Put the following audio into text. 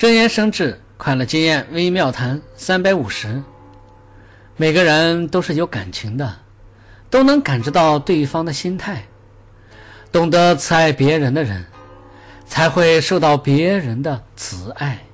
真言生智快乐经验微妙谈三百五十。每个人都是有感情的都能感知到对方的心态懂得慈爱别人的人才会受到别人的慈爱。